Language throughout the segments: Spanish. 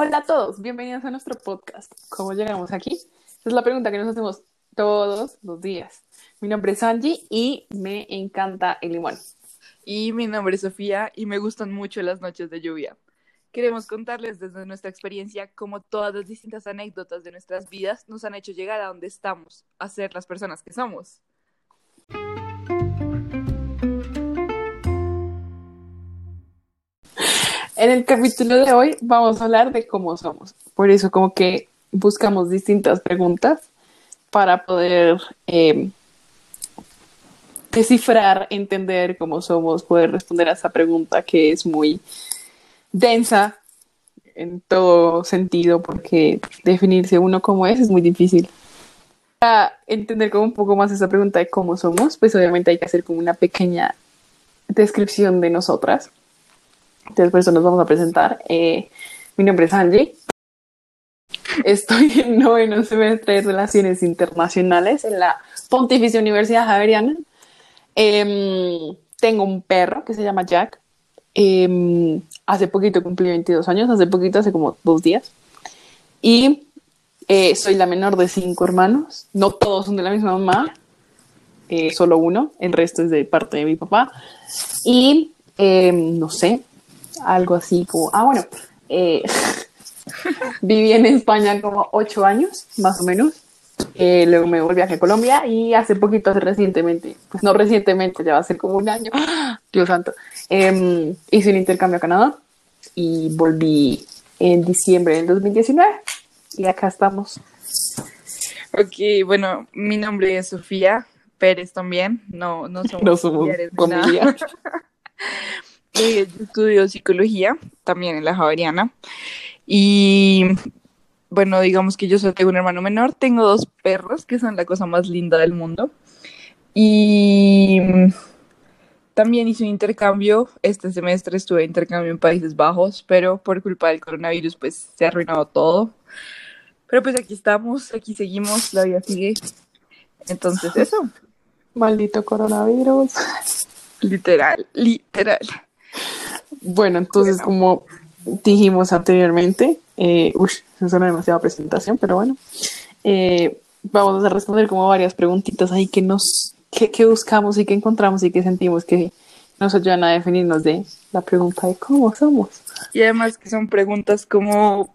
Hola a todos, bienvenidos a nuestro podcast. ¿Cómo llegamos aquí? Es la pregunta que nos hacemos todos los días. Mi nombre es Angie y me encanta el limón. Y mi nombre es Sofía y me gustan mucho las noches de lluvia. Queremos contarles desde nuestra experiencia cómo todas las distintas anécdotas de nuestras vidas nos han hecho llegar a donde estamos, a ser las personas que somos. En el capítulo de hoy vamos a hablar de cómo somos. Por eso como que buscamos distintas preguntas para poder eh, descifrar, entender cómo somos, poder responder a esa pregunta que es muy densa en todo sentido, porque definirse uno como es es muy difícil. Para entender como un poco más esa pregunta de cómo somos, pues obviamente hay que hacer como una pequeña descripción de nosotras. Entonces, por eso nos vamos a presentar. Eh, mi nombre es Angie. Estoy en noveno semestre de Relaciones Internacionales en la Pontificia Universidad Javeriana. Eh, tengo un perro que se llama Jack. Eh, hace poquito cumplí 22 años, hace poquito, hace como dos días. Y eh, soy la menor de cinco hermanos. No todos son de la misma mamá, eh, solo uno, el resto es de parte de mi papá. Y em, no sé, algo así como, ah, bueno, eh, viví en España como ocho años, más o menos. Eh, luego me volví a Colombia y hace poquito, hace recientemente, pues no recientemente, ya va a ser como un año, Dios santo, eh, hice un intercambio a Canadá y volví en diciembre del 2019 y acá estamos. Ok, bueno, mi nombre es Sofía Pérez también, no, no somos, No somos familia. Eh, yo estudio psicología también en la Javeriana y bueno, digamos que yo solo tengo un hermano menor, tengo dos perros que son la cosa más linda del mundo y también hice un intercambio, este semestre estuve de intercambio en Países Bajos, pero por culpa del coronavirus pues se ha arruinado todo. Pero pues aquí estamos, aquí seguimos, la vida sigue. Entonces eso, Maldito coronavirus. literal, literal. Bueno, entonces, como dijimos anteriormente, eh, uy, eso suena demasiada presentación, pero bueno, eh, vamos a responder como varias preguntitas ahí que nos, que, que buscamos y que encontramos y que sentimos que nos ayudan a definirnos de la pregunta de cómo somos. Y además que son preguntas como,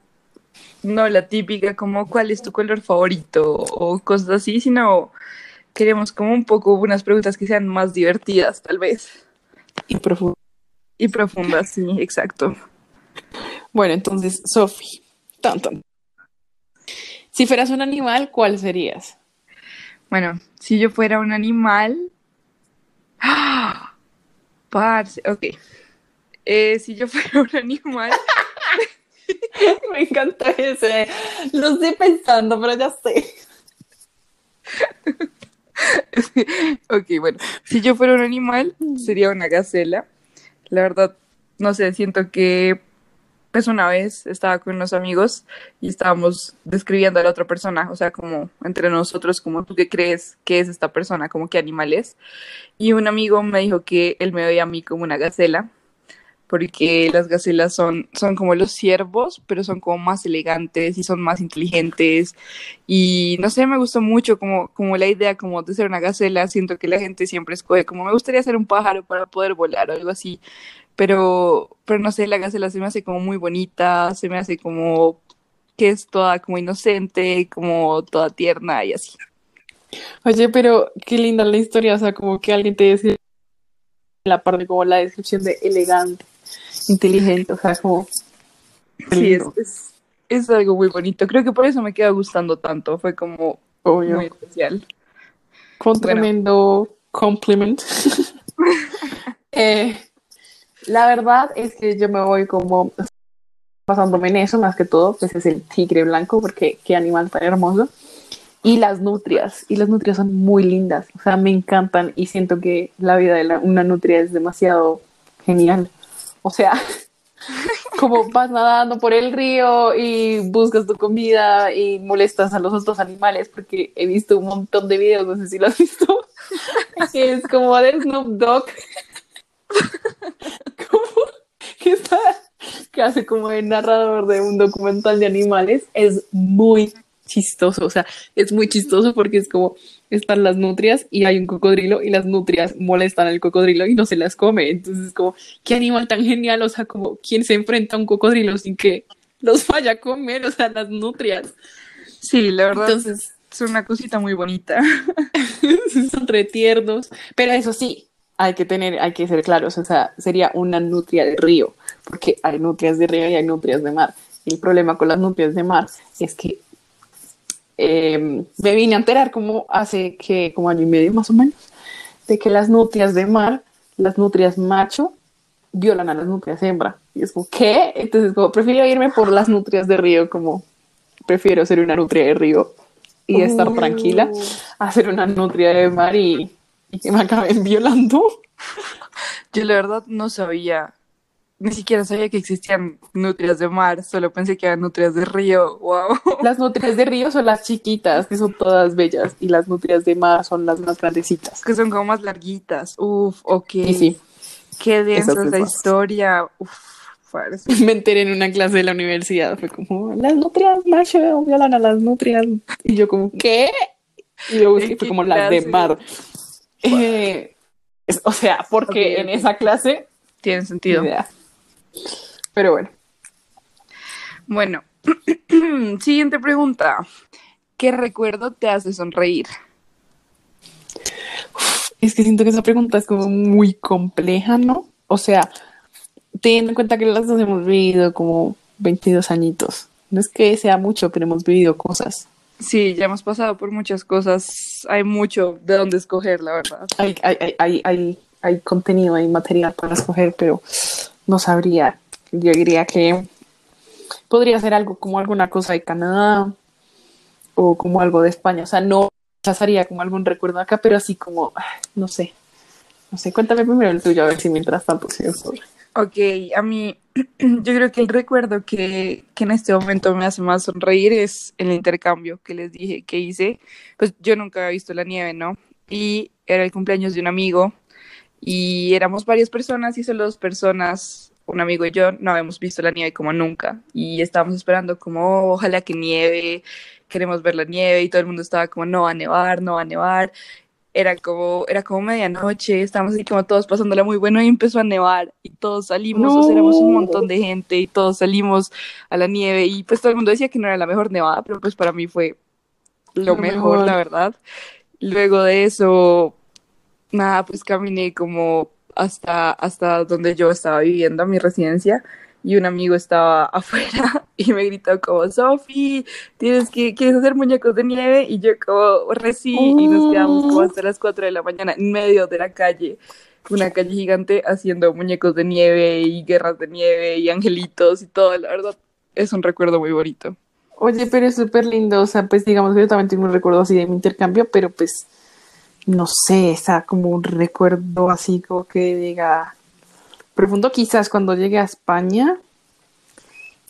no la típica, como cuál es tu color favorito o cosas así, sino queremos como un poco unas preguntas que sean más divertidas, tal vez. Y profundo. Y profundas, sí, exacto. Bueno, entonces, Sofi, tan, tan. Si fueras un animal, ¿cuál serías? Bueno, si yo fuera un animal. ¡Ah! Parce, ok. Eh, si yo fuera un animal. Me encanta ese. Lo estoy pensando, pero ya sé. Ok, bueno. Si yo fuera un animal, sería una gacela. La verdad, no sé, siento que. Pues una vez estaba con unos amigos y estábamos describiendo a la otra persona, o sea, como entre nosotros, como tú qué crees que es esta persona, como qué animal es. Y un amigo me dijo que él me veía a mí como una gacela, porque las gacelas son, son como los ciervos, pero son como más elegantes y son más inteligentes. Y no sé, me gustó mucho como, como la idea como de ser una gacela. Siento que la gente siempre escoge como me gustaría ser un pájaro para poder volar o algo así. Pero, pero no sé, la gacela se me hace como muy bonita, se me hace como que es toda como inocente, como toda tierna y así. Oye, pero qué linda la historia, o sea, como que alguien te decía la parte como la descripción de elegante, inteligente, o sea, como Sí, es, lindo, es, es algo muy bonito. Creo que por eso me queda gustando tanto. Fue como obvio. muy especial. Con Bueno. tremendo compliment. Eh, la verdad es que yo me voy como basándome en eso más que todo, pues es el tigre blanco, porque qué animal tan hermoso. Y las nutrias, y las nutrias son muy lindas, o sea, me encantan y siento que la vida de la- una nutria es demasiado genial. O sea, como vas nadando por el río y buscas tu comida y molestas a los otros animales, porque he visto un montón de videos, no sé si lo has visto, es como de Snoop Dogg, como que está que hace como el narrador de un documental de animales, es muy chistoso, o sea, es muy chistoso porque es como están las nutrias y hay un cocodrilo y las nutrias molestan al cocodrilo y no se las come, entonces es como, qué animal tan genial, o sea, como, ¿quién se enfrenta a un cocodrilo sin que los vaya a comer? O sea, las nutrias. Sí, la verdad. Entonces, es una cosita muy bonita. son retiernos, pero eso sí, hay que tener, hay que ser claros, o sea, sería una nutria de río, porque hay nutrias de río y hay nutrias de mar. El problema con las nutrias de mar es que eh, me vine a enterar como hace que como año y medio más o menos, de que las nutrias de mar, las nutrias macho, violan a las nutrias hembra. Y es como, ¿qué? Entonces, como, prefiero irme por las nutrias de río, como, prefiero ser una nutria de río y estar tranquila, a ser una nutria de mar y y que me acaben violando. Yo la verdad no sabía, ni siquiera sabía que existían nutrias de mar, solo pensé que eran nutrias de río, wow. Las nutrias de río son las chiquitas, que son todas bellas, y las nutrias de mar son las más grandecitas. Que son como más larguitas, uf, ok. sí. Qué densa es la historia, uf. Me enteré en una clase de la universidad, fue como, las nutrias macho violan a las nutrias, y yo como, ¿qué? Y luego fue como las de mar. Eh, o sea, porque en esa clase tiene sentido. Pero bueno. Bueno, siguiente pregunta. ¿Qué recuerdo te hace sonreír? Es que siento que esa pregunta es como muy compleja, ¿no? O sea, teniendo en cuenta que las dos hemos vivido como 22 añitos. No es que sea mucho, pero hemos vivido cosas. Sí, ya hemos pasado por muchas cosas. Hay mucho de dónde escoger, la verdad. Hay, hay, hay, hay, hay contenido, hay material para escoger, pero no sabría. Yo diría que podría ser algo como alguna cosa de Canadá o como algo de España. O sea, no pasaría como algún recuerdo acá, pero así como, no sé. No sé, cuéntame primero el tuyo, a ver si mientras tanto se. Ok, a mí yo creo que el recuerdo que, que, en este momento me hace más sonreír es el intercambio que les dije que hice. Pues yo nunca había visto la nieve, ¿no? Y era el cumpleaños de un amigo y éramos varias personas y solo dos personas, un amigo y yo, no habíamos visto la nieve como nunca. Y estábamos esperando como ojalá que nieve, queremos ver la nieve y todo el mundo estaba como no va a nevar, no va a nevar era como, era como medianoche, estábamos así como todos pasándola muy bueno y empezó a nevar y todos salimos, éramos un montón de gente y todos salimos a la nieve y pues todo el mundo decía que no era la mejor nevada, pero pues para mí fue lo, mejor, la verdad. Luego de eso, nada, pues caminé como hasta, hasta donde yo estaba viviendo, mi residencia, y un amigo estaba afuera y me gritó como, Sofi, tienes que, ¿quieres hacer muñecos de nieve? Y yo como, reci, y nos quedamos como hasta las 4 de la mañana en medio de la calle, una calle gigante haciendo muñecos de nieve y guerras de nieve y angelitos y todo, la verdad, es un recuerdo muy bonito. Oye, pero es súper lindo, o sea, pues digamos que yo también tengo un recuerdo así de mi intercambio, pero pues, no sé, está como un recuerdo así como que diga, profundo quizás cuando llegué a España,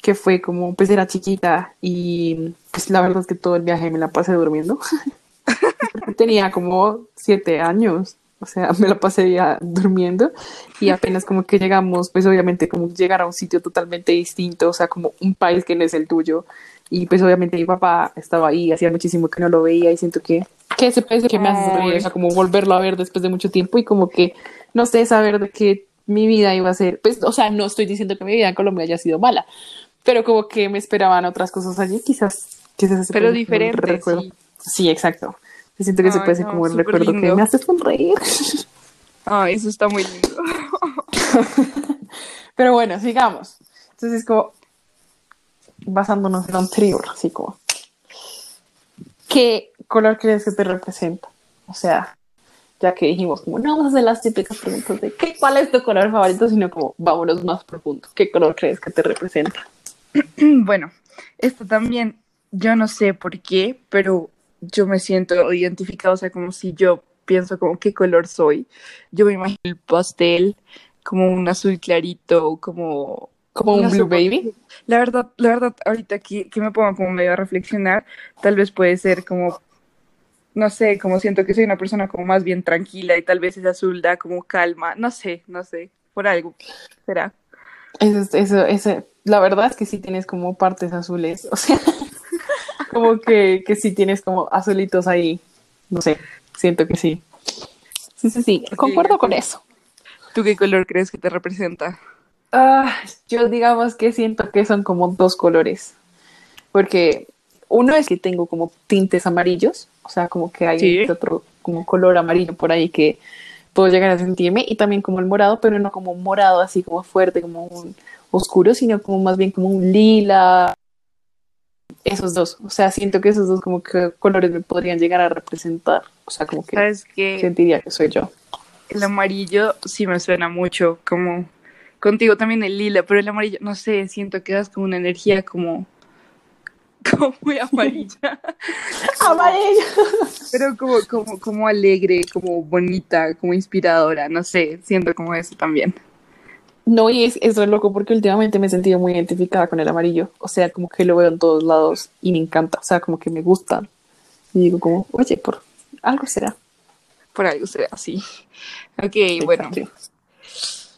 que fue como, pues era chiquita y pues la verdad es que todo el viaje me la pasé durmiendo. Tenía como siete años, o sea, me la pasé ya durmiendo y apenas como que llegamos, pues obviamente como llegar a un sitio totalmente distinto, o sea, como un país que no es el tuyo. Y pues obviamente mi papá estaba ahí, hacía muchísimo que no lo veía y siento que, que ese país que me hace reír, o sea, como volverlo a ver después de mucho tiempo y como que, no sé, saber de que mi vida iba a ser, pues, o sea, no estoy diciendo que mi vida en Colombia haya sido mala, pero como que me esperaban otras cosas allí, quizás, quizás pero diferente. Sí. sí. exacto. Me siento que se puede ser como el recuerdo que me hace sonreír. Ay, eso está muy lindo. pero bueno, sigamos. Entonces, como basándonos en un trío, así como, ¿qué color crees que te representa? O sea, ya que dijimos como no vamos a hacer las típicas preguntas de ¿qué, cuál es tu color favorito, sino como vámonos más profundo. ¿Qué color crees que te representa? Bueno, esto también, yo no sé por qué, pero yo me siento identificado, o sea, como si yo pienso como qué color soy. Yo me imagino el pastel, como un azul clarito, como... Como un blue baby. La verdad, la verdad, ahorita que, que me pongo como medio a reflexionar, tal vez puede ser como no sé, como siento que soy una persona como más bien tranquila y tal vez es azul da como calma, no sé, no sé, por algo será. Eso, eso, eso, la verdad es que sí tienes como partes azules, o sea, como que, que sí tienes como azulitos ahí, no sé, siento que sí. Sí, sí, sí, concuerdo con eso. ¿Tú qué color crees que te representa? Ah, yo digamos que siento que son como dos colores, porque uno es que tengo como tintes amarillos, o sea, como que hay Sí. otro como color amarillo por ahí que puedo llegar a sentirme, y también como el morado, pero no como un morado así como fuerte, como un oscuro, sino como más bien como un lila, esos dos, o sea, siento que esos dos como que colores me podrían llegar a representar, o sea, como que Sabes que sentiría que soy yo. el amarillo sí me suena mucho, como contigo también el lila, pero el amarillo, no sé, siento que das como una energía como, como muy amarilla, Amarillo. pero como, como, como alegre, como bonita, como inspiradora, no sé, siento como eso también. No, y es, eso es loco porque últimamente me he sentido muy identificada con el amarillo. O sea, como que lo veo en todos lados y me encanta. O sea, como que me gusta. Y digo como, oye, por algo será. Por algo será así. Ok, bueno,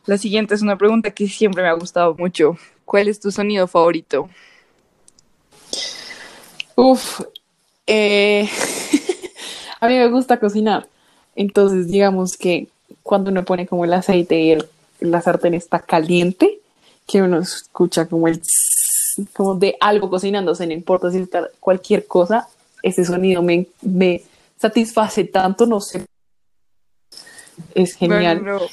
la siguiente es una pregunta que siempre me ha gustado mucho. ¿Cuál es tu sonido favorito? Uf, eh, a mí me gusta cocinar. Entonces, digamos que cuando uno pone como el aceite y el, la sartén está caliente, que uno escucha como el tss, como de algo cocinándose, no importa si está cualquier cosa, ese sonido me, me satisface tanto, no sé. Es genial. Bueno, no,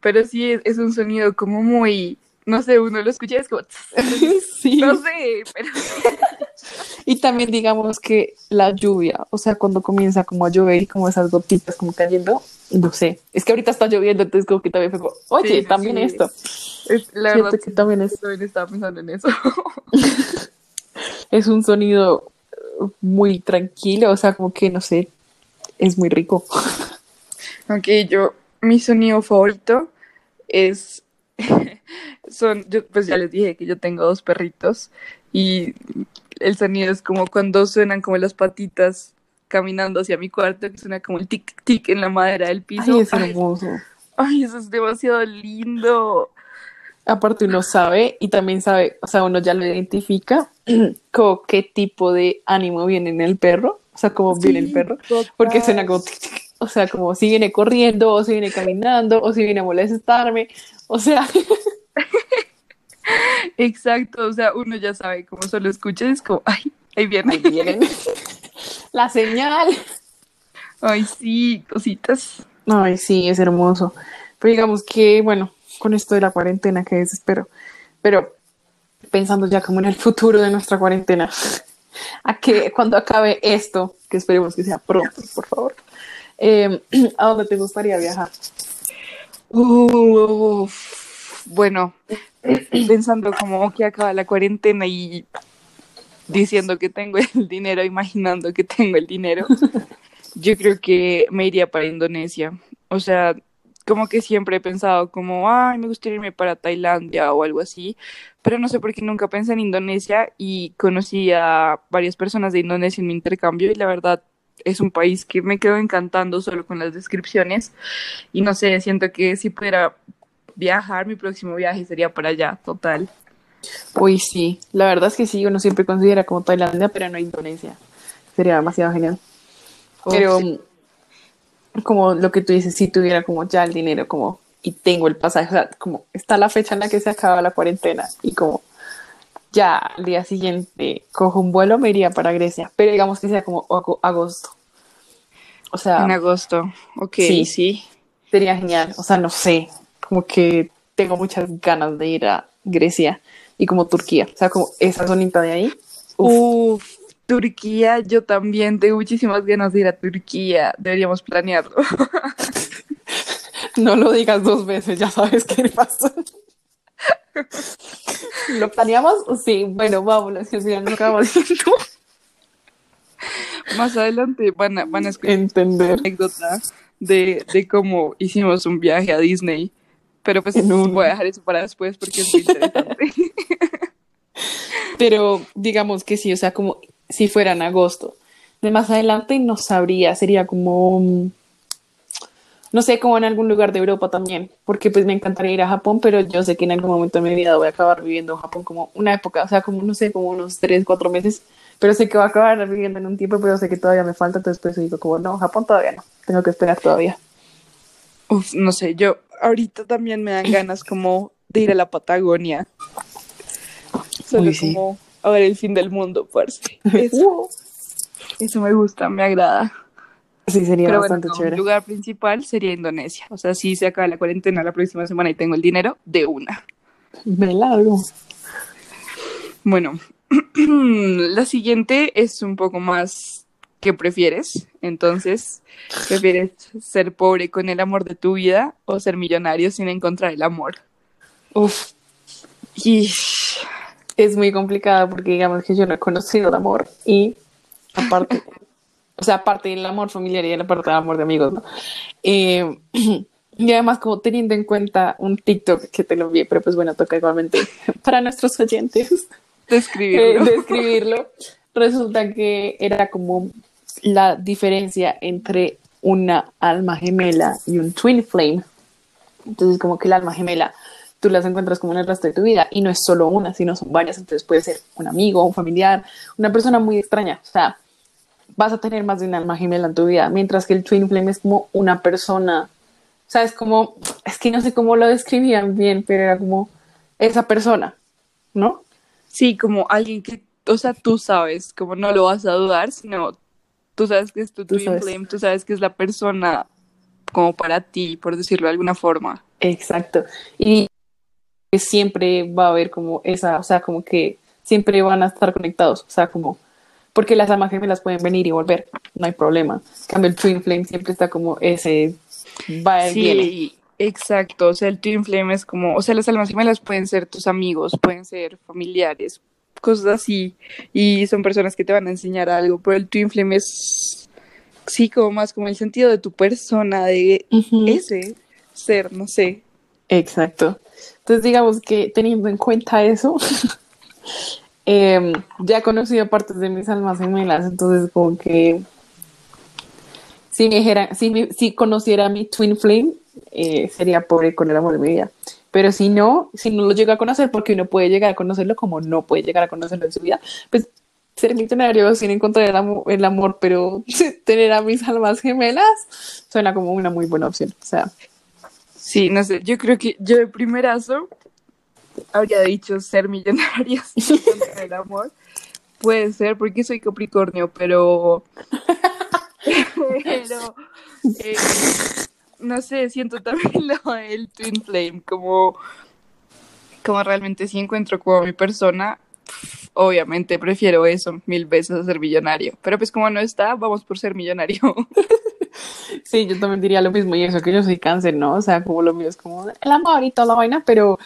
pero sí es, es un sonido como muy, no sé, uno lo escucha y es como, Sí. no sé, pero Y también digamos que la lluvia, o sea, cuando comienza como a llover y como esas gotitas como cayendo, no sé, es que ahorita está lloviendo, entonces como que también fue como, oye, Sí, también sí. esto. es, la Siento verdad que también es, también estaba pensando en eso. es un sonido uh, muy tranquilo, o sea, como que, no sé, es muy rico. Ok, yo, mi sonido favorito es, son, yo, pues ya les dije que yo tengo dos perritos y el sonido es como cuando suenan como las patitas caminando hacia mi cuarto, que suena como el tic tic en la madera del piso. Ay, es hermoso. ay, eso es demasiado lindo. Aparte uno sabe y también sabe, o sea, uno ya lo identifica como qué tipo de ánimo viene en el perro, o sea, cómo viene el perro, total. porque suena como, tic, tic, o sea, como si viene corriendo, o si viene caminando, o si viene a molestarme, o sea, Exacto, o sea, uno ya sabe, como solo escucha, es como, ay, ahí viene. ahí vienen la señal. Ay, sí, cositas. Ay, sí, es hermoso. Pero digamos que, bueno, con esto de la cuarentena, que desespero, pero pensando ya como en el futuro de nuestra cuarentena, a que cuando acabe esto, que esperemos que sea pronto, por favor, eh, ¿a dónde te gustaría viajar? Bueno, pensando como que acaba la cuarentena y diciendo que tengo el dinero, imaginando que tengo el dinero, yo creo que me iría para Indonesia. O sea, como que siempre he pensado como, ay, me gustaría irme para Tailandia o algo así, pero no sé por qué nunca pensé en Indonesia y conocí a varias personas de Indonesia en mi intercambio y la verdad es un país que me quedo encantando solo con las descripciones y no sé, siento que si pudiera viajar, mi próximo viaje sería para allá, total. Uy, sí, la verdad es que sí, uno siempre considera como Tailandia, pero no Indonesia. Sería demasiado genial. Pero sí. como lo que tú dices, si tuviera como ya el dinero, como y tengo el pasaje, o sea, como está la fecha en la que se acaba la cuarentena y como ya al día siguiente cojo un vuelo, me iría para Grecia, pero digamos que sea como ago- agosto. O sea, En agosto, ok, Sí. sí. sería genial. O sea, no sé, como que tengo muchas ganas de ir a Grecia y como Turquía, o sea, como esa zonita de ahí. Uf, Uf, Turquía, yo también tengo muchísimas ganas de ir a Turquía, deberíamos planearlo. no lo digas dos veces, ya sabes qué pasa. ¿Lo planeamos? Sí, bueno, vámonos, que final no acabamos diciendo Más adelante van a, van a escuchar entender. anécdota de, de cómo hicimos un viaje a Disney. Pero pues un- voy a dejar eso para después porque es muy interesante. Pero digamos que sí, o sea, como si fuera en agosto. De más adelante no sabría, sería como... mm, no sé, como en algún lugar de Europa también, porque pues me encantaría ir a Japón, pero yo sé que en algún momento de mi vida voy a acabar viviendo en Japón como una época, o sea, como, no sé, como unos tres, cuatro meses, pero sé que voy a acabar viviendo en un tiempo, pero sé que todavía me falta, entonces pues digo como, no, Japón todavía no, tengo que esperar todavía. Uf, no sé, yo ahorita también me dan ganas como de ir a la Patagonia. Solo Uy, sí. como a ver el fin del mundo, parce. Eso, eso me gusta, me agrada. Sí, sería Pero bueno, bastante no, mi chévere. lugar principal sería Indonesia. O sea, si se acaba la cuarentena la próxima semana y tengo el dinero, de una. Me largo. Bueno, la siguiente es un poco más ¿qué prefieres? Entonces, ¿prefieres ser pobre con el amor de tu vida o ser millonario sin encontrar el amor? Uf, Y es muy complicado porque digamos que yo no he conocido el amor y aparte, o sea, aparte del amor familiar y la parte del amor de amigos, ¿no? Eh, y además como teniendo en cuenta un TikTok que te lo envié, pero pues bueno, toca igualmente para nuestros oyentes eh, describirlo. describirlo, resulta que era como la diferencia entre una alma gemela y un twin flame. Entonces como que el alma gemela tú las encuentras como en el resto de tu vida y no es solo una, sino son varias, entonces puede ser un amigo, un familiar, una persona muy extraña, o sea, vas a tener más de un alma gemela en tu vida, mientras que el twin flame es como una persona, o sea, es como, es que no sé cómo lo describían bien, pero era como esa persona, ¿no? Sí, como alguien que, o sea, tú sabes, como no lo vas a dudar, sino tú sabes que es tu Tú twin sabes. flame, tú sabes que es la persona como para ti, por decirlo de alguna forma. Exacto. Y que siempre va a haber como esa, o sea, como que siempre van a estar conectados, o sea, como, porque las almas gemelas pueden venir y volver, no hay problema. En cambio, el Twin Flame siempre está como ese, va y viene. Sí, exacto. O sea, el twin flame es como, o sea, las almas gemelas pueden ser tus amigos, pueden ser familiares, cosas así. Y son personas que te van a enseñar algo, pero el twin flame es, sí, como más como el sentido de tu persona, de ese ser, no sé. Exacto. Entonces, digamos que teniendo en cuenta eso, em, ya he conocido partes de mis almas gemelas, entonces como que si me dijera, si, me- si conociera a mi twin flame, eh, sería pobre con el amor de mi vida. Pero si no, si no lo llega a conocer, porque uno puede llegar a conocerlo como no puede llegar a conocerlo en su vida, pues ser millonario sin encontrar el amor, el amor pero tener a mis almas gemelas suena como una muy buena opción. O sea, Sí, no sé, yo creo que yo de primerazo habría dicho ser millonario sin encontrar el amor. Puede ser porque soy Capricornio, pero. pero. eh, no sé, siento también lo del Twin Flame, como. Como realmente si encuentro como mi persona, obviamente prefiero eso mil veces a ser millonario. Pero pues como no está, vamos por ser millonario. Sí, yo también diría lo mismo, y eso que yo soy cáncer, ¿no? O sea, como lo mío es como el amor y toda la vaina, pero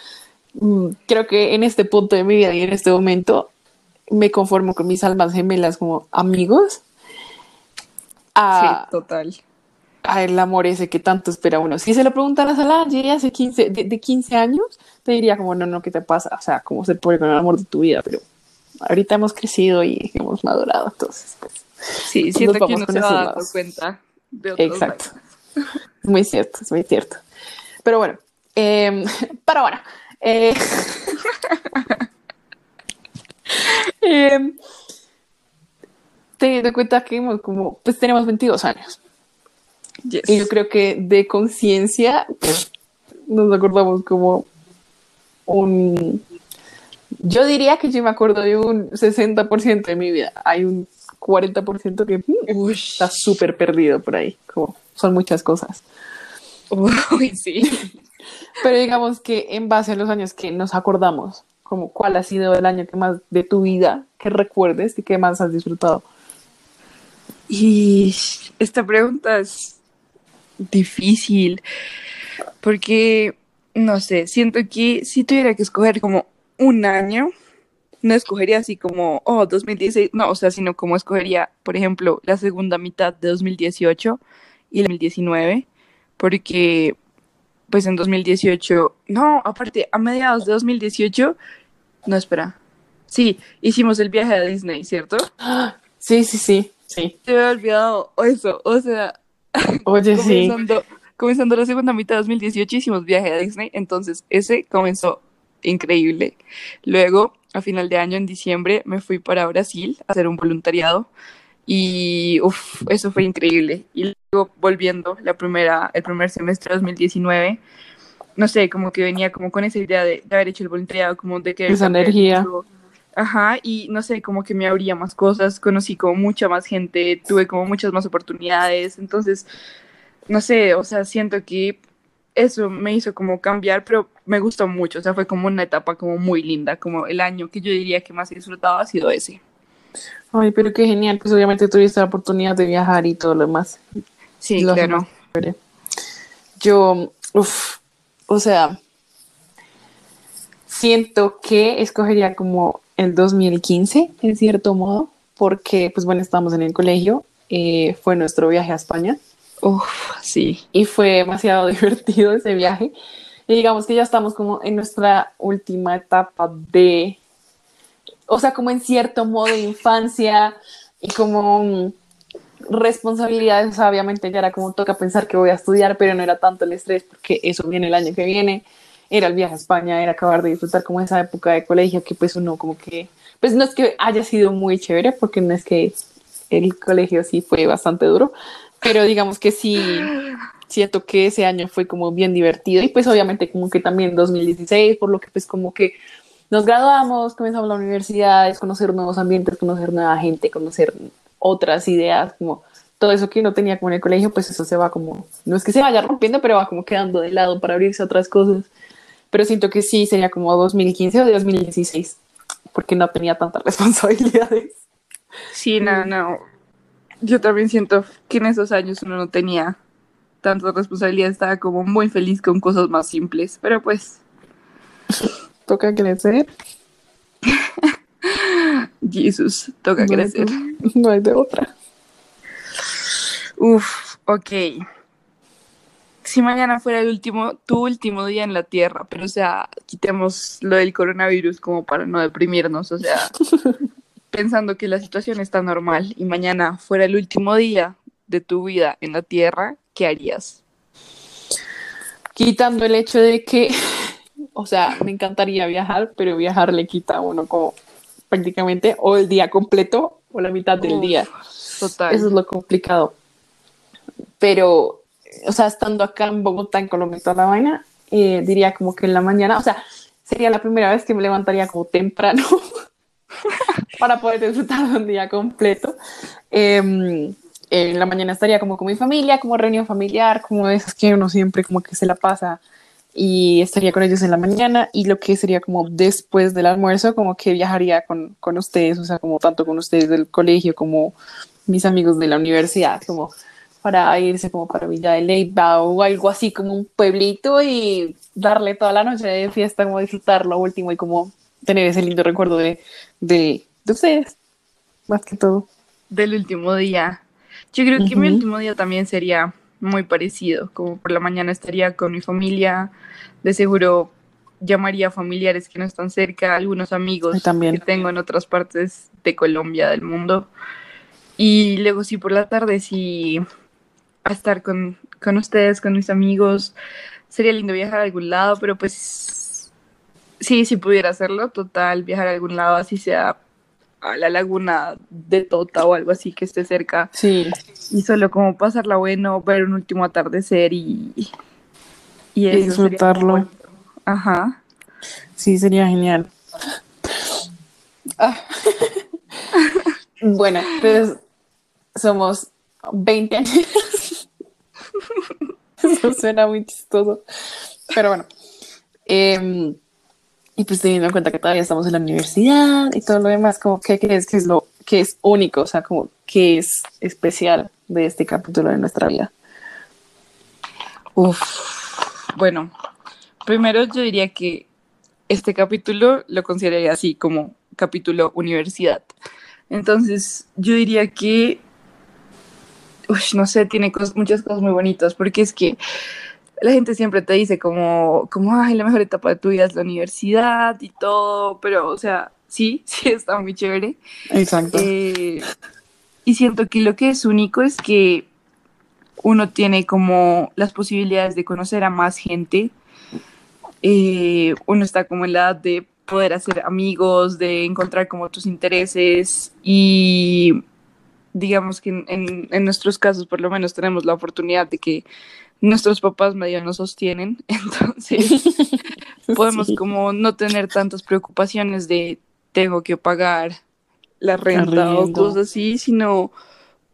mm, creo que en este punto de mi vida y en este momento me conformo con mis almas gemelas como amigos a, Sí, total. A el amor ese que tanto espera uno. Si se lo preguntaras a la Angie hace 15, de, de 15 años, te diría como, no, no, ¿qué te pasa? O sea, como ser pobre con el amor de tu vida, pero ahorita hemos crecido y hemos madurado, entonces, pues, Sí, siento que uno se va dando cuenta de otras Exacto. Es muy cierto, es muy cierto. Pero bueno, eh, pero bueno. eh, eh, teniendo en cuenta que hemos como, pues tenemos 22 años. Yes. Y yo creo que de conciencia pues, nos acordamos como un... Yo diría que yo me acuerdo de un 60% de mi vida. Hay un 40% que Uy, está súper perdido por ahí. Como son muchas cosas. Uy, sí. Pero digamos que en base a los años que nos acordamos, como cuál ha sido el año que más de tu vida que recuerdes y que más has disfrutado. Y esta pregunta es difícil porque, no sé, siento que si tuviera que escoger como un año, no escogería así como, oh, 2016, no, o sea, sino como escogería, por ejemplo, la segunda mitad de 2018 y el 2019, porque, pues en 2018, no, aparte, a mediados de 2018, no, espera, sí, hicimos el viaje a Disney, ¿cierto? Sí, sí, sí, sí. Se me ha olvidado eso, o sea, Oye, sí. comenzando comenzando la segunda mitad de 2018 hicimos viaje a Disney, entonces ese comenzó increíble. Luego, a final de año, en diciembre, me fui para Brasil a hacer un voluntariado y eso fue increíble. Y luego volviendo la primera, el primer semestre de 2019, no sé, como que venía como con esa idea de, haber hecho el voluntariado, como de que... Esa energía. Ajá, y no sé, como que me abría más cosas, conocí como mucha más gente, tuve como muchas más oportunidades, entonces, no sé, o sea, siento que eso me hizo como cambiar, pero me gustó mucho, o sea, fue como una etapa como muy linda, como el año que yo diría que más he disfrutado ha sido ese. Ay, pero qué genial, pues obviamente tuviste la oportunidad de viajar y todo lo demás. Sí, claro. Yo, uff, o sea, siento que escogería como el 2015, en cierto modo, porque, pues bueno, estábamos en el colegio, eh, fue nuestro viaje a España. Uf, sí. Y fue demasiado divertido ese viaje. Y digamos que ya estamos como en nuestra última etapa de, o sea, como en cierto modo de infancia y como mm, responsabilidades, obviamente ya era como toca pensar que voy a estudiar, pero no era tanto el estrés porque eso viene el año que viene era el viaje a España, era acabar de disfrutar como esa época de colegio que pues uno como que, pues no es que haya sido muy chévere, porque no es que el colegio sí fue bastante duro, pero digamos que sí siento que ese año fue como bien divertido y pues obviamente como que también 2016, por lo que pues como que nos graduamos, comenzamos la universidad, conocer nuevos ambientes, conocer nueva gente, conocer otras ideas, como todo eso que no tenía como en el colegio, pues eso se va como, no es que se vaya rompiendo, pero va como quedando de lado para abrirse a otras cosas pero siento que sí sería como 2015 o 2016, porque no tenía tantas responsabilidades. Sí, no, no. Yo también siento que en esos años uno no tenía tantas responsabilidades, estaba como muy feliz con cosas más simples, pero pues... Toca crecer. Jesús, toca crecer. no hay de otra. Uf, ok si mañana fuera el último, tu último día en la Tierra, pero o sea, quitemos lo del coronavirus como para no deprimirnos, o sea, pensando que la situación está normal y mañana fuera el último día de tu vida en la Tierra, ¿qué harías? Quitando el hecho de que, o sea, me encantaría viajar, pero viajar le quita a uno como prácticamente o el día completo o la mitad del día. Total. Eso es lo complicado. Pero o sea, estando acá en Bogotá, en Colombia, toda la vaina, eh, diría como que en la mañana, o sea, sería la primera vez que me levantaría como temprano para poder disfrutar de un día completo. Em, en la mañana estaría como con mi familia, como reunión familiar, como esas que uno siempre como que se la pasa y estaría con ellos en la mañana y lo que sería como después del almuerzo, como que viajaría con, con ustedes, o sea, como tanto con ustedes del colegio como mis amigos de la universidad, como para irse como para Villa de Leyva o algo así como un pueblito y darle toda la noche de fiesta, como disfrutar lo último y como tener ese lindo recuerdo de, de, ustedes, más que todo. Del último día. Yo creo que mi último día también sería muy parecido, como por la mañana estaría con mi familia, de seguro llamaría a familiares que no están cerca, algunos amigos que tengo en otras partes de Colombia, del mundo. Y luego sí por la tarde sí a estar con, ustedes, con mis amigos. Sería lindo viajar a algún lado, pero pues sí, si pudiera hacerlo, total, viajar a algún lado, así sea a la laguna de Tota o algo así que esté cerca. Sí. Y solo como pasarla bueno, ver un último atardecer y, y, disfrutarlo. Ajá. Sí, sería genial. Ah. bueno, pues somos 20 años. Eso suena muy chistoso. Pero bueno. Em, y pues teniendo en cuenta que todavía estamos en la universidad y todo lo demás, como ¿qué crees que es lo que es único? O sea, como qué es especial de este capítulo de nuestra vida. Uf, bueno, primero yo diría que este capítulo lo consideraría así como capítulo universidad. Entonces, yo diría que no sé, tiene muchas cosas muy bonitas, porque es que la gente siempre te dice como, como, ay, la mejor etapa de tu vida es la universidad y todo, pero, o sea, sí, sí está muy chévere. Exacto. Eh, y siento que lo que es único es que uno tiene como las posibilidades de conocer a más gente. Eh, uno está como en la edad de poder hacer amigos, de encontrar como tus intereses y digamos que en, en, nuestros casos por lo menos tenemos la oportunidad de que nuestros papás medio nos sostienen, entonces podemos como no tener tantas preocupaciones de tengo que pagar la renta o cosas así, sino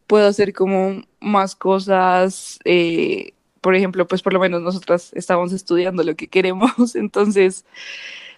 puedo hacer como más cosas, eh, por ejemplo, pues por lo menos nosotras estamos estudiando lo que queremos, entonces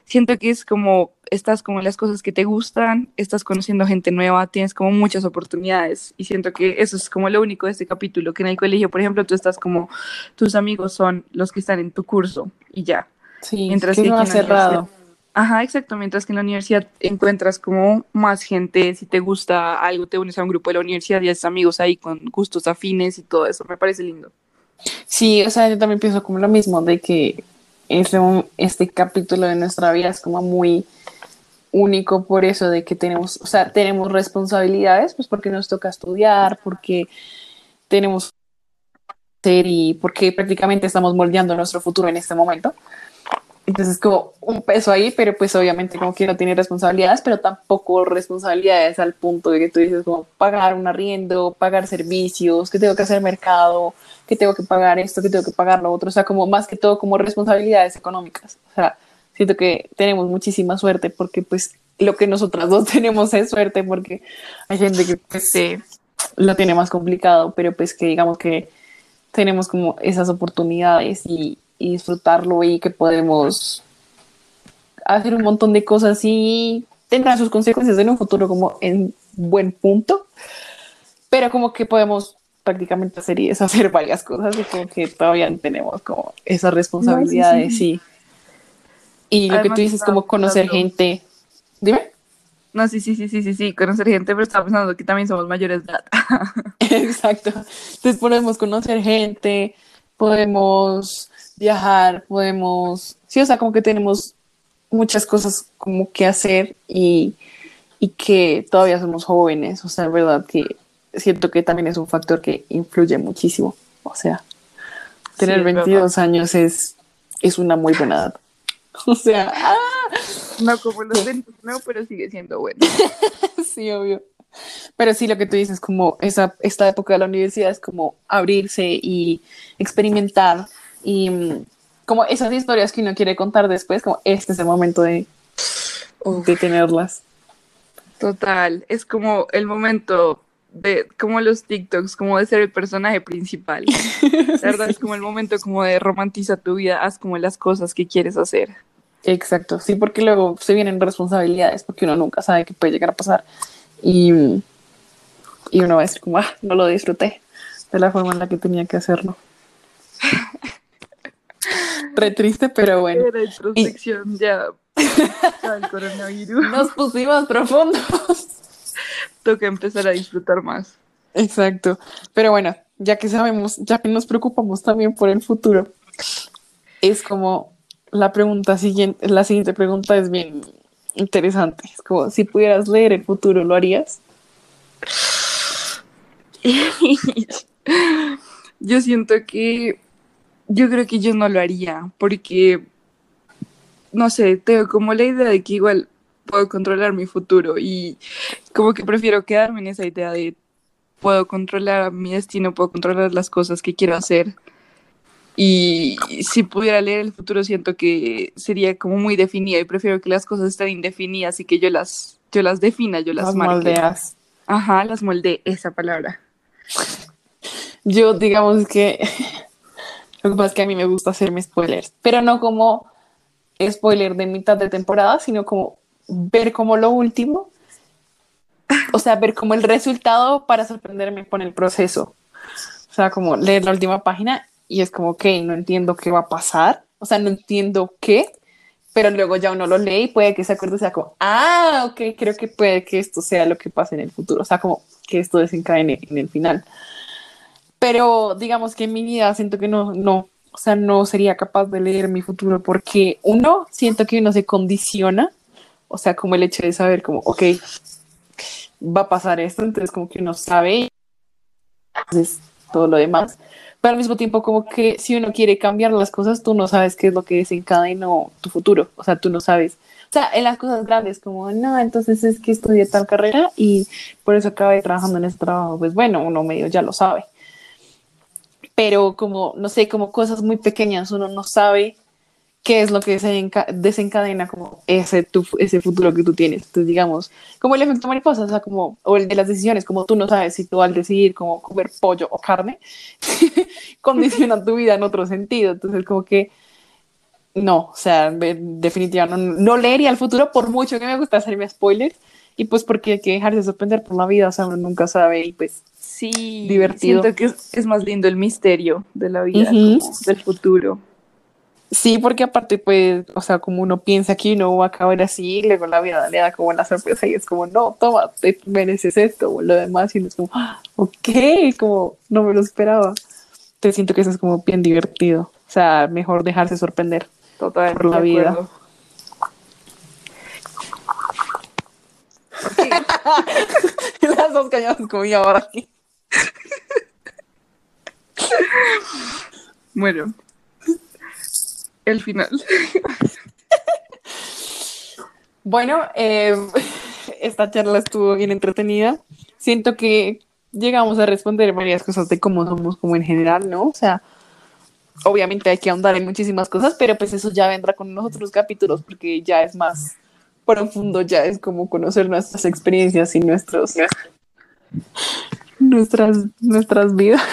siento que es como, estás como en las cosas que te gustan, estás conociendo gente nueva, tienes como muchas oportunidades y siento que eso es como lo único de este capítulo, que en el colegio, por ejemplo, tú estás como, tus amigos son los que están en tu curso y ya. Sí, mientras que, que no ha cerrado. Ajá, exacto. Mientras que en la universidad encuentras como más gente, si te gusta algo, te unes a un grupo de la universidad y haces amigos ahí con gustos afines y todo eso. Me parece lindo. Sí, o sea, yo también pienso como lo mismo, de que este, este capítulo de nuestra vida es como muy único por eso de que tenemos, o sea, tenemos responsabilidades, pues porque nos toca estudiar, porque tenemos ser y porque prácticamente estamos moldeando nuestro futuro en este momento. Entonces, como un peso ahí, pero pues obviamente como que no tiene responsabilidades, pero tampoco responsabilidades al punto de que tú dices como pagar un arriendo, pagar servicios, que tengo que hacer mercado, que tengo que pagar esto, que tengo que pagar lo otro, o sea, como más que todo como responsabilidades económicas. O sea, siento que tenemos muchísima suerte porque pues lo que nosotras dos tenemos es suerte porque hay gente que pues lo tiene más complicado, pero pues que digamos que tenemos como esas oportunidades y, y disfrutarlo y que podemos hacer un montón de cosas y tendrá sus consecuencias en un futuro como en buen punto, pero como que podemos prácticamente hacer y deshacer varias cosas y como que todavía tenemos como esas responsabilidades sí, y lo que tú dices como conocer gente dime no, sí, sí, sí, sí, sí, sí, conocer gente, pero estaba pensando que también somos mayores de edad. Exacto. Entonces podemos conocer gente, podemos viajar, podemos, sí, o sea, como que tenemos muchas cosas como que hacer y, y que todavía somos jóvenes, o sea, es verdad que siento que también es un factor que influye muchísimo, o sea, tener 22 años es, es una muy buena edad. O sea, ¡ah! no como los 20, no, pero sigue siendo bueno. sí, obvio. Pero sí, lo que tú dices, como esa, esta época de la universidad es como abrirse y experimentar y mm, como esas historias que uno quiere contar después, como este es el momento de, de tenerlas. Total, es como el momento de, como los TikToks, como de ser el personaje principal. La verdad es como el momento como de romantiza tu vida, haz como las cosas que quieres hacer. Exacto, sí, porque luego se vienen responsabilidades, porque uno nunca sabe qué puede llegar a pasar. Y, y uno va a decir como, ah, no lo disfruté de la forma en la que tenía que hacerlo. Re triste, pero bueno. Era introspección, ya. el coronavirus. Nos pusimos profundos. Toca empezar a disfrutar más. Exacto. Pero bueno, ya que sabemos, ya que nos preocupamos también por el futuro, es como la pregunta siguiente, la siguiente pregunta es bien interesante. Es como, si pudieras leer el futuro, ¿lo harías? Yo siento que yo creo que yo no lo haría porque, no sé, tengo como la idea de que igual puedo controlar mi futuro y como que prefiero quedarme en esa idea de puedo controlar mi destino, puedo controlar las cosas que quiero hacer. Y si pudiera leer el futuro, siento que sería como muy definido y prefiero que las cosas estén indefinidas y que yo las, yo las defina, yo las, las moldeas. Ajá, las molde, esa palabra. Yo, digamos que lo que pasa es que a mí me gusta hacerme spoilers, pero no como spoiler de mitad de temporada, sino como ver como lo último, o sea, ver como el resultado para sorprenderme con el proceso. O sea, como leer la última página y es como, ok, no entiendo qué va a pasar, o sea, no entiendo qué, pero luego ya uno lo lee y puede que se acuerde, sea como, ah, ok, creo que puede que esto sea lo que pase en el futuro, o sea, como que esto desencadene en el final pero digamos que en mi vida siento que no, no, o sea, no sería capaz de leer mi futuro porque uno, siento que uno se condiciona, o sea, como el hecho de saber como, ok, va a pasar esto, entonces como que uno sabe, entonces todo lo demás. Pero al mismo tiempo, como que si uno quiere cambiar las cosas, tú no sabes qué es lo que desencadena tu futuro. O sea, tú no sabes. O sea, en las cosas grandes, como, no, entonces es que estudié tal carrera y por eso acabé trabajando en ese trabajo. Pues bueno, uno medio ya lo sabe. Pero como, no sé, como cosas muy pequeñas, uno no sabe qué es lo que desencadena como ese, tu, ese futuro que tú tienes. Entonces, digamos, como el efecto mariposa, o sea, como, o el de las decisiones, como tú no sabes si tú al decidir como comer pollo o carne, condiciona tu vida en otro sentido. Entonces, como que, no, o sea, definitivamente no, no leería el futuro por mucho que me gusta hacerme spoilers. Y pues porque hay que dejarse sorprender por la vida, o sea, uno nunca sabe y pues sí, divertido. Siento que es, más lindo el misterio de la vida, del futuro. Sí, porque aparte, pues, o sea, como uno piensa que uno va a acabar así, luego la vida le da como la sorpresa y es como, no, toma, te mereces esto o lo demás, y uno es como, ah, ok, como no me lo esperaba. Te siento que eso es como bien divertido. O sea, mejor dejarse sorprender Total, por la vida. Las dos cañadas como ahora aquí. bueno, el final. bueno, eh, esta charla estuvo bien entretenida. Siento que llegamos a responder varias cosas de cómo somos como en general, ¿no? O sea, obviamente hay que ahondar en muchísimas cosas, pero pues eso ya vendrá con los otros capítulos porque ya es más profundo, ya es como conocer nuestras experiencias y nuestros nuestras nuestras vidas.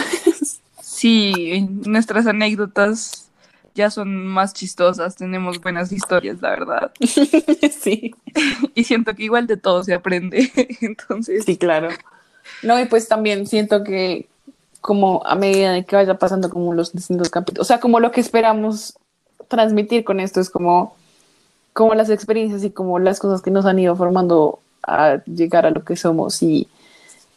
Sí, nuestras anécdotas ya son más chistosas, tenemos buenas historias, la verdad. sí. Y siento que igual de todo se aprende, entonces. Sí, claro. No, y pues también siento que como a medida de que vaya pasando como los distintos capítulos, o sea, como lo que esperamos transmitir con esto es como, como las experiencias y como las cosas que nos han ido formando a llegar a lo que somos y,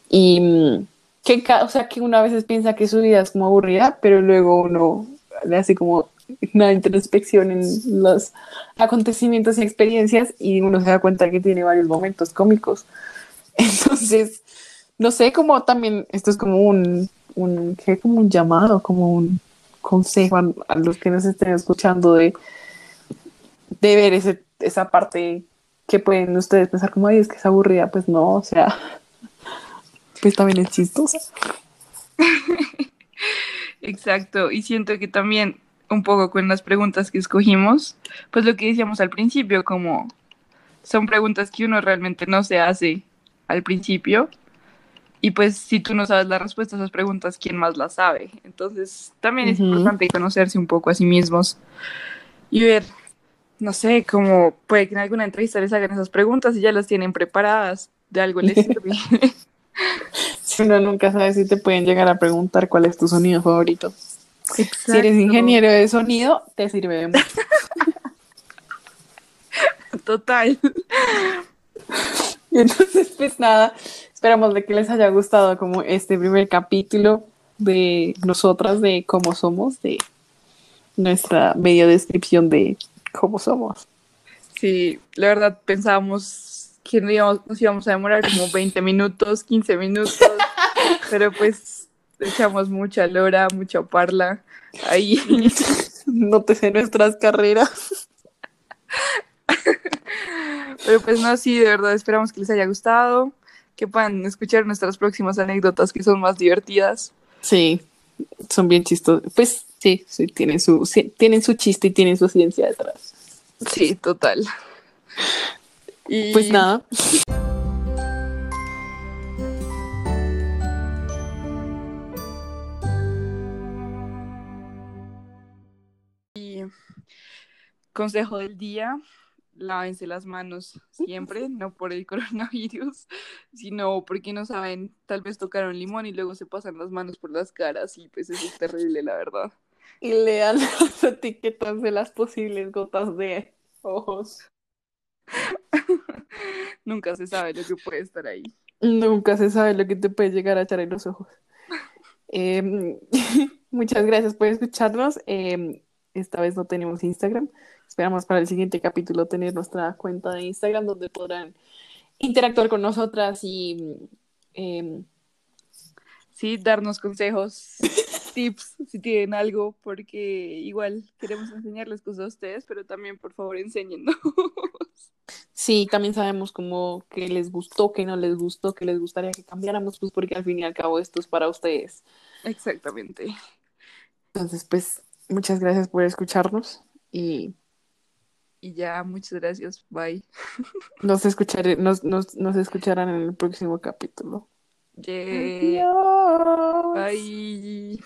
y mm, que, o sea, que una veces piensa que su vida es como aburrida, pero luego uno le hace como una introspección en los acontecimientos y experiencias y uno se da cuenta que tiene varios momentos cómicos. Entonces, no sé, como también esto es como un, un, ¿qué? como un llamado, como un consejo a, los que nos estén escuchando de, de ver ese, esa parte que pueden ustedes pensar como, ay, es que es aburrida, pues no, o sea, pues también es chistosa. Exacto, y siento que también un poco con las preguntas que escogimos, pues lo que decíamos al principio, como son preguntas que uno realmente no se hace al principio. Y pues si tú no sabes la respuesta a esas preguntas, ¿quién más las sabe? Entonces también es importante conocerse un poco a sí mismos y ver, no sé, cómo puede que en alguna entrevista les hagan esas preguntas y ya las tienen preparadas, de algo les sirve. si uno nunca sabe si te pueden llegar a preguntar cuál es tu sonido favorito. Si eres ingeniero de sonido, te sirve Total. entonces, pues nada, esperamos de que les haya gustado como este primer capítulo de nosotras, de cómo somos, de nuestra media descripción de cómo somos. Sí, la verdad pensábamos que nos íbamos, nos íbamos a demorar como 20 minutos, 15 minutos, pero pues echamos mucha lora, mucha parla ahí. Nótese nuestras carreras. Pero pues no, sí, de verdad, esperamos que les haya gustado, que puedan escuchar nuestras próximas anécdotas que son más divertidas. Sí, son bien chistosas. Pues sí, sí, tienen su, tienen su chiste y tienen su ciencia detrás. Sí, total. Y... Pues nada. Consejo del día, lávense las manos siempre, no por el coronavirus, sino porque no saben, tal vez tocaron limón y luego se pasan las manos por las caras y pues eso es terrible, la verdad. Y lean las etiquetas de las posibles gotas de ojos. Nunca se sabe lo que puede estar ahí. Nunca se sabe lo que te puede llegar a echar en los ojos. Em, muchas gracias por escucharnos. Em, esta vez no tenemos Instagram. Esperamos para el siguiente capítulo tener nuestra cuenta de Instagram donde podrán interactuar con nosotras y... Eh, sí, darnos consejos, tips, si tienen algo, porque igual queremos enseñarles cosas a ustedes, pero también por favor enséñennos. Sí, también sabemos como que les gustó, que no les gustó, que les gustaría que cambiáramos, pues porque al fin y al cabo esto es para ustedes. Exactamente. Entonces, pues, muchas gracias por escucharnos y Y ya, muchas gracias. Bye. nos escucharé, nos, nos, nos escucharán en el próximo capítulo. Yeah. Adiós. Bye.